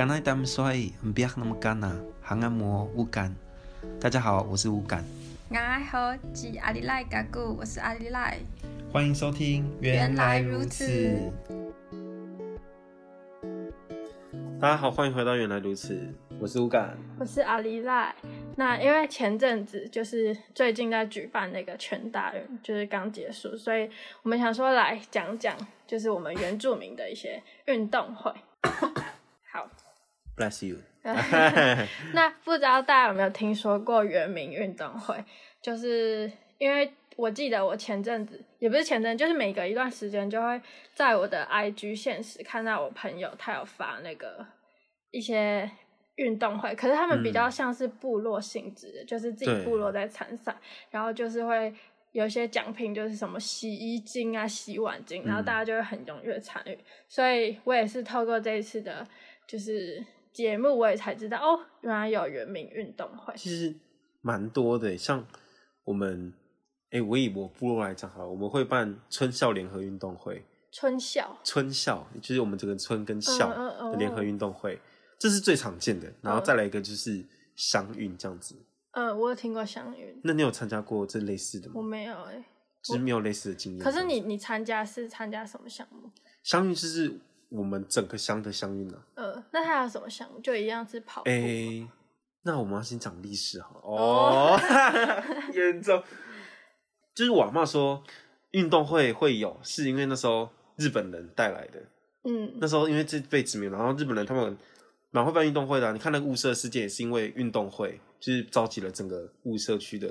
刚才他们说不要那么干呐，还按摩乌干。大家好，我是乌干。大家好，是阿里赖嘎古，我是阿里赖。欢迎收听，原来如此。大家好，欢迎回到原来如此，我是乌干，我是阿里赖。那因为前阵子就是最近在举办那个全大运，就是刚结束，所以我们想说来讲讲，就是我们原住民的一些运动会。好，Bless you。那不知道大家有没有听说过原民运动会？就是因为我记得我前阵子也不是前阵，就是每隔一段时间就会在我的 IG 现实看到我朋友他有发那个一些运动会，可是他们比较像是部落性质的，嗯、就是自己部落在参赛，然后就是会有一些奖品，就是什么洗衣精啊、洗碗精，然后大家就会很踊跃参与。所以我也是透过这一次的，就是。节目我也才知道哦，原来有原民运动会。其实蛮多的，像我们，哎、欸，我以我部落来讲好了，我们会办春校联合运动会。春校，春校就是我们整个村跟校的联合运动会，嗯嗯嗯，这是最常见的。然后再来一个就是乡运这样子。嗯，我有听过乡运。那你有参加过这类似的吗？我没有哎、欸，就是没有类似的经验。可是你你参加是参加什么项目？乡运就是。我们整个乡的乡运呢？呃，那他有什么乡？就一样是跑步。哎、欸，那我们要先讲历史哈。哦，严重。就是我阿嬷说，运动会会有，是因为那时候日本人带来的。嗯，那时候因为这被殖民，然后日本人他们蛮会办运动会的、啊。你看那个雾社事件也是因为运动会，就是召集了整个雾社区的。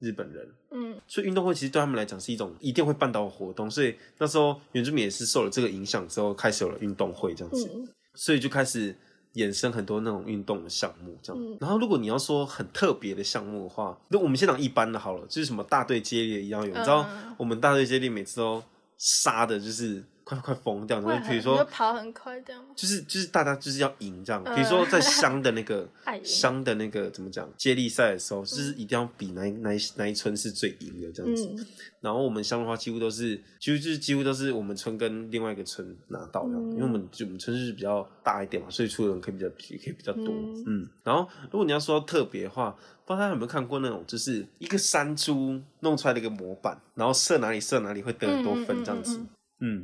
日本人，嗯，所以运动会其实对他们来讲是一种一定会办到的活动，所以那时候原住民也是受了这个影响之后，开始有了运动会这样子，嗯、所以就开始衍生很多那种运动的项目这样。嗯、然后如果你要说很特别的项目的话，那我们先讲一般的好了，就是什么大队接力一样有，嗯、你知道我们大队接力每次都杀的就是。快快疯掉！然后比如说跑很快这样，就是就是大家就是要赢这样。比如说在乡的那个 乡的那个怎么讲接力赛的时候，就是一定要比哪一哪哪一村是最赢的这样子。然后我们乡的话，几乎都是几乎就是几乎都是我们村跟另外一个村拿到因为我们就我们村是比较大一点嘛，所以出的人可以比较也可以比较多。嗯，然后如果你要说特别的话，不知道大家有没有看过那种，就是一个山猪弄出来的一个模板，然后射哪里射哪里会得很多分这样子。嗯，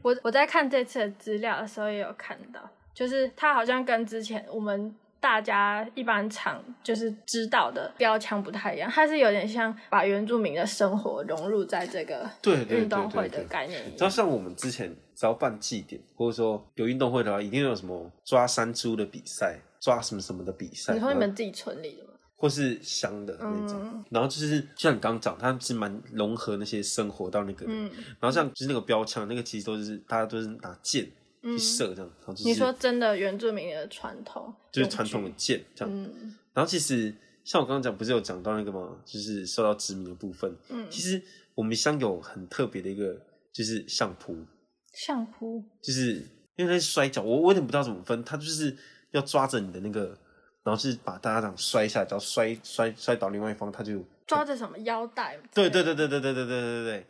我我在看这次的资料的时候也有看到，就是它好像跟之前我们大家一般常就是知道的标枪不太一样，它是有点像把原住民的生活融入在这个对运动会的概念。你知道像我们之前只要办祭典，或者说有运动会的话，一定有什么抓山猪的比赛，抓什么什么的比赛。你说你们自己村里的吗？或是香的那种，嗯、然后就是就像你刚刚讲，它是蛮融合那些生活到那个，嗯、然后像就是那个标枪，那个其实都是大家都是拿箭去射这样。嗯、然后就是、你说真的原住民的传统，就是传统的箭这样。嗯、然后其实像我刚刚讲，不是有讲到那个吗？就是受到殖民的部分。嗯，其实我们乡有很特别的一个，就是相扑。相扑就是因为那是摔跤，我我有点不知道怎么分，他就是要抓着你的那个。然后是把大家这样摔下来，只要摔摔摔倒另外一方，他就抓着什么腰带？对对对对对对对对对对对，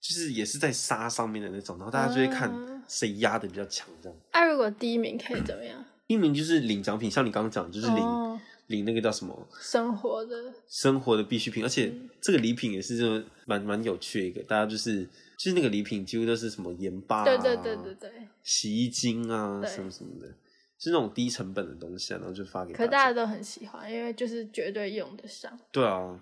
就是也是在沙上面的那种，然后大家就会看谁压的比较强，这样。哎，如果第一名可以怎么样？第一名就是领奖品，像你刚刚讲，就是领、哦、领那个叫什么？生活的，生活的必需品，而且这个礼品也是就蛮蛮有趣的一个，大家就是就是那个礼品几乎都是什么盐巴、啊，对对对对对，洗衣精啊什么什么的。是那种低成本的东西啊，然后就发给大家。可大家都很喜欢，因为就是绝对用得上。对啊。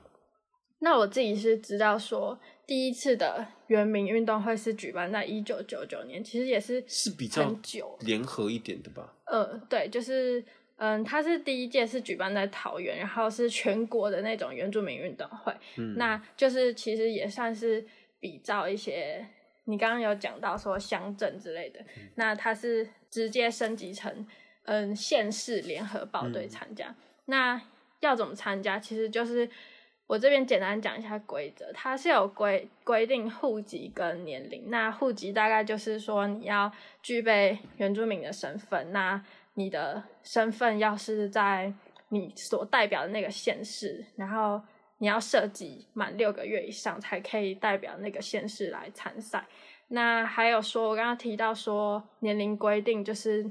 那我自己是知道说，第一次的原民运动会是举办在一九九九年，其实也是是比较久联合一点的吧。呃，对，就是嗯，它是第一届是举办在桃园，然后是全国的那种原住民运动会。嗯。那就是其实也算是比照一些你刚刚有讲到说乡镇之类的，嗯、那它是直接升级成。嗯，县市联合报队参加，嗯、那要怎么参加？其实就是我这边简单讲一下规则，它是有规规定户籍跟年龄。那户籍大概就是说你要具备原住民的身份，那你的身份要是在你所代表的那个县市，然后你要设籍满六个月以上才可以代表那个县市来参赛。那还有说，我刚刚提到说年龄规定就是。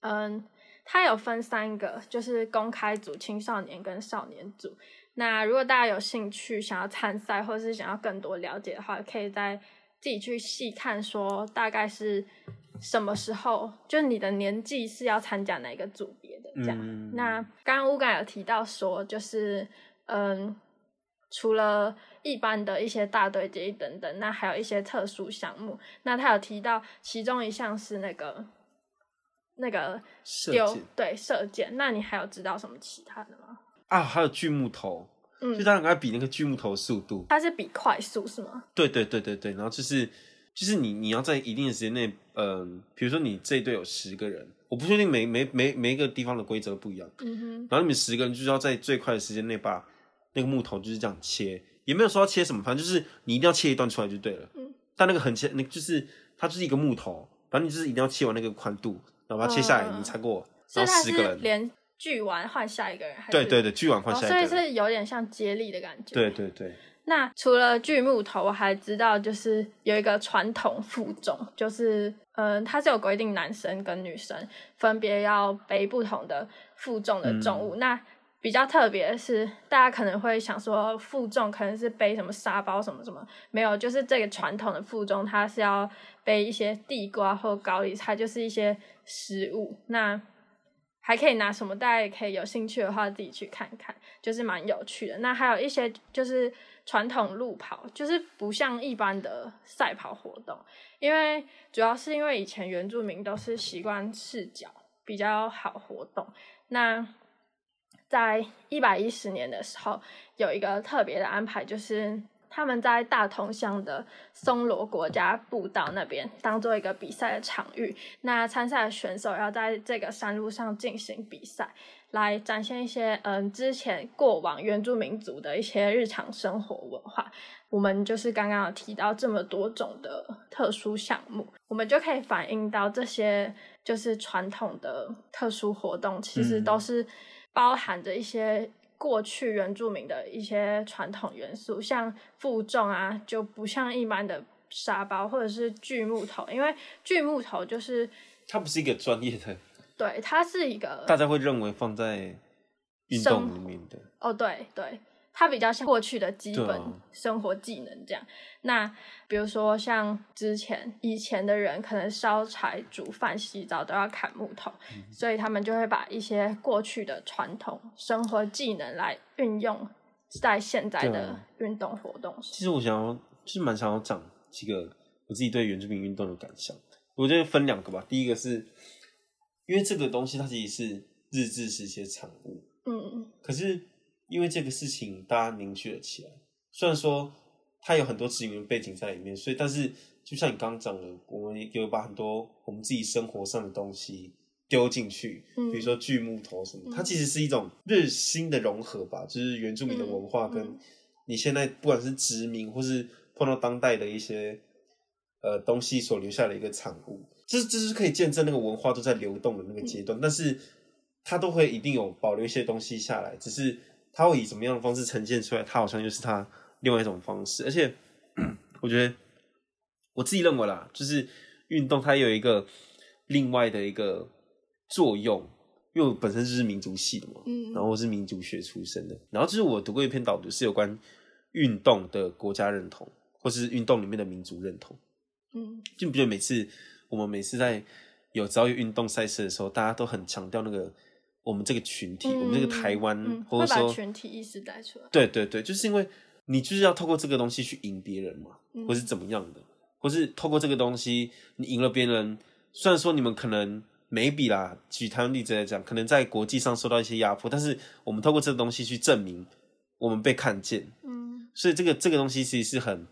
嗯，它有分三个，就是公开组、青少年跟少年组。那如果大家有兴趣想要参赛，或是想要更多了解的话，可以再自己去细看，说大概是什么时候，就是你的年纪是要参加哪个组别的这样。嗯、那刚刚乌干有提到说，就是嗯，除了一般的一些大队接力等等，那还有一些特殊项目。那他有提到其中一项是那个那个丢对射箭。那你还有知道什么其他的吗？啊，还有锯木头，嗯，就他应比那个锯木头速度，它是比快速是吗？对对对对对，然后就是就是你你要在一定的时间内，嗯、呃，比如说你这一队有十个人，我不确定每每每每一个地方的规则不一样，嗯哼，然后你们十个人就是要在最快的时间内把那个木头就是这样切，也没有说要切什么，反正就是你一定要切一段出来就对了，嗯，但那个很切，那就是它就是一个木头，反正你就是一定要切完那个宽度，然后把它切下来，嗯、你才过，然后十个人。锯完换下一个人，还是对对对，锯完换下一个人，哦，所以是有点像接力的感觉。对对对。那除了锯木头，我还知道就是有一个传统负重，就是嗯，它是有规定男生跟女生分别要背不同的负重的重物。嗯、那比较特别的是，大家可能会想说负重可能是背什么沙包什么什么，没有，就是这个传统的负重，它是要背一些地瓜或高丽菜，就是一些食物。那还可以拿什么？大家也可以有兴趣的话自己去看看，就是蛮有趣的。那还有一些就是传统路跑，就是不像一般的赛跑活动，因为主要是因为以前原住民都是习惯赤脚比较好活动。那在一百一十年的时候，有一个特别的安排，就是。他们在大同乡的松罗国家步道那边当做一个比赛的场域，那参赛的选手要在这个山路上进行比赛，来展现一些嗯之前过往原住民族的一些日常生活文化。我们就是刚刚有提到这么多种的特殊项目，我们就可以反映到这些就是传统的特殊活动，其实都是包含着一些。过去原住民的一些传统元素，像负重啊，就不像一般的沙包或者是锯木头，因为锯木头就是它不是一个专业的，对，它是一个大家会认为放在运动里面的，哦，对对。它比较像过去的基本生活技能这样。啊、那比如说像之前以前的人，可能烧柴、煮饭、洗澡都要砍木头，嗯、所以他们就会把一些过去的传统生活技能来运用在现在的运动活动上。其实我想要，就是蛮想要讲几个我自己对原住民运动的感想。我觉得分两个吧。第一个是因为这个东西它其实是日治时期的产物，嗯，可是。因为这个事情，大家凝聚了起来。虽然说它有很多殖民背景在里面，所以，但是就像你刚刚讲的，我们有把很多我们自己生活上的东西丢进去，嗯、比如说锯木头什么，它其实是一种日新的融合吧，就是原住民的文化跟你现在不管是殖民或是碰到当代的一些呃东西所留下的一个产物，这这是可以见证那个文化都在流动的那个阶段，嗯、但是它都会一定有保留一些东西下来，只是。他会以什么样的方式呈现出来？他好像又是他另外一种方式，而且 我觉得我自己认为啦，就是运动它有一个另外的一个作用，因为我本身就是民族系的嘛，嗯，然后我是民族学出身的，然后就是我读过一篇导读，是有关运动的国家认同，或是运动里面的民族认同，嗯，就比如每次我们每次在有遭遇运动赛事的时候，大家都很强调那个。我们这个群体，嗯、我们这个台湾，嗯、或者说群体意识带出来。对对对，就是因为你就是要透过这个东西去赢别人嘛，嗯、或是怎么样的，或是透过这个东西你赢了别人。虽然说你们可能没比啦，举台湾例子来讲，可能在国际上受到一些压迫，但是我们透过这个东西去证明我们被看见。嗯，所以这个这个东西其实是很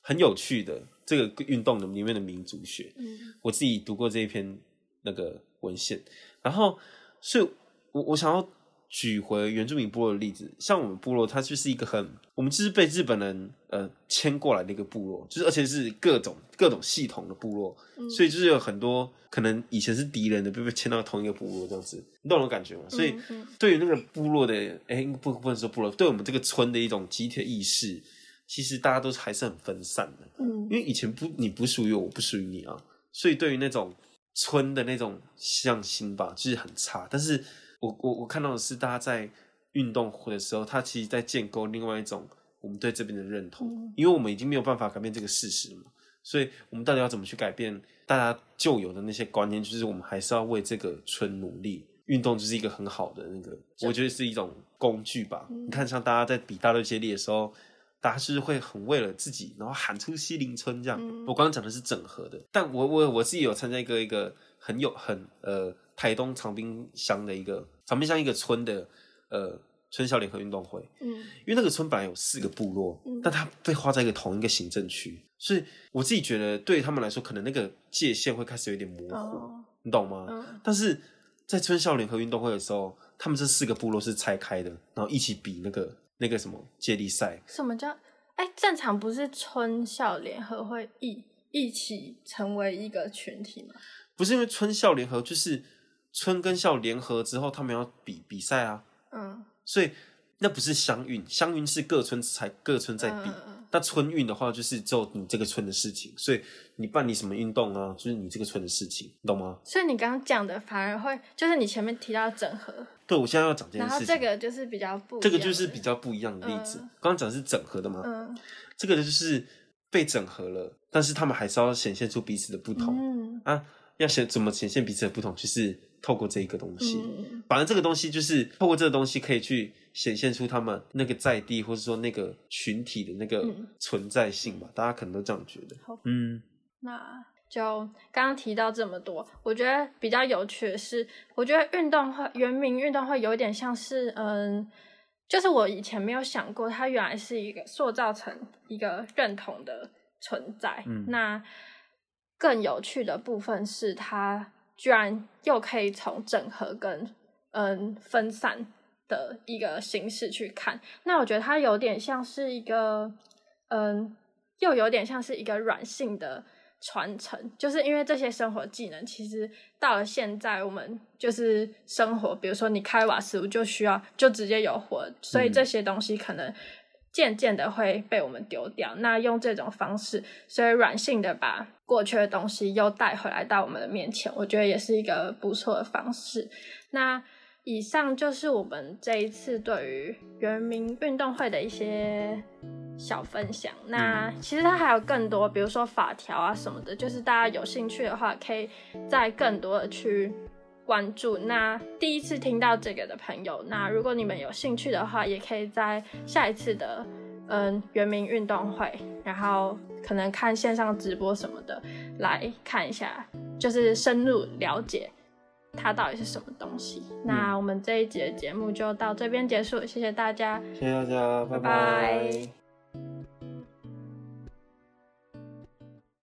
很有趣的，这个运动的里面的民族学。嗯，我自己读过这一篇那个文献，然后所以。我我想要举回原住民部落的例子，像我们部落，它就是一个很，我们就是被日本人呃迁过来的一个部落，就是而且是各种各种系统的部落，嗯、所以就是有很多可能以前是敌人的，被被迁到同一个部落这样子，你懂我感觉吗？所以对于那个部落的，哎、欸，不不能说部落，对我们这个村的一种集体的意识，其实大家都还是很分散的，嗯，因为以前不你不属于我，我不属于你啊，所以对于那种。村的那种向心吧，就是很差。但是我我我看到的是，大家在运动会的时候，他其实在建构另外一种我们对这边的认同，嗯、因为我们已经没有办法改变这个事实了嘛。所以，我们到底要怎么去改变大家旧有的那些观念？就是我们还是要为这个村努力。运动就是一个很好的那个，我觉得是一种工具吧。嗯、你看，像大家在比大队接力的时候，大家是会很为了自己，然后喊出西林村这样。嗯、我刚刚讲的是整合的，但我我我自己有参加一个一个很有很呃台东长滨乡的一个长滨乡一个村的呃。村校联合运动会，嗯，因为那个村本来有四个部落，嗯，但它被划在一个同一个行政区，所以我自己觉得对他们来说，可能那个界限会开始有点模糊，哦、你懂吗？嗯，但是在村校联合运动会的时候，他们这四个部落是拆开的，然后一起比那个那个什么接力赛。什么叫？哎、欸，正常不是村校联合会一一起成为一个群体吗？不是，因为村校联合就是村跟校联合之后，他们要比比赛啊，嗯。所以那不是乡运，乡运是各村才各村在比。嗯、那春运的话，就是只有你这个村的事情。所以你办理什么运动啊，就是你这个村的事情，你懂吗？所以你刚刚讲的反而会，就是你前面提到整合。对，我现在要讲这件事情。然后这个就是比较不，这个就是比较不一样的例子。刚刚讲的是整合的嘛，嗯，这个就是被整合了，但是他们还是要显现出彼此的不同。嗯啊，要显怎么显现彼此的不同，就是。透过这一个东西，嗯、反正这个东西就是透过这个东西可以去显现出他们那个在地或者说那个群体的那个存在性吧。嗯、大家可能都这样觉得。好嗯，那就刚刚提到这么多，我觉得比较有趣的是，我觉得运动会原名运动会有点像是，嗯，就是我以前没有想过，它原来是一个塑造成一个认同的存在。嗯，那更有趣的部分是它。居然又可以从整合跟嗯分散的一个形式去看，那我觉得它有点像是一个嗯，又有点像是一个软性的传承，就是因为这些生活技能，其实到了现在，我们就是生活，比如说你开瓦斯炉就需要就直接有火，所以这些东西可能渐渐的会被我们丢掉。那用这种方式，所以软性的把。过去的东西又带回来到我们的面前，我觉得也是一个不错的方式。那以上就是我们这一次对于原民运动会的一些小分享。那其实它还有更多，比如说法条啊什么的，就是大家有兴趣的话，可以再更多的去关注。那第一次听到这个的朋友，那如果你们有兴趣的话，也可以在下一次的。嗯，原民运动会，然后可能看线上直播什么的，来看一下，就是深入了解它到底是什么东西。嗯、那我们这一集的节目就到这边结束，谢谢大家，谢谢大家，拜拜。拜拜。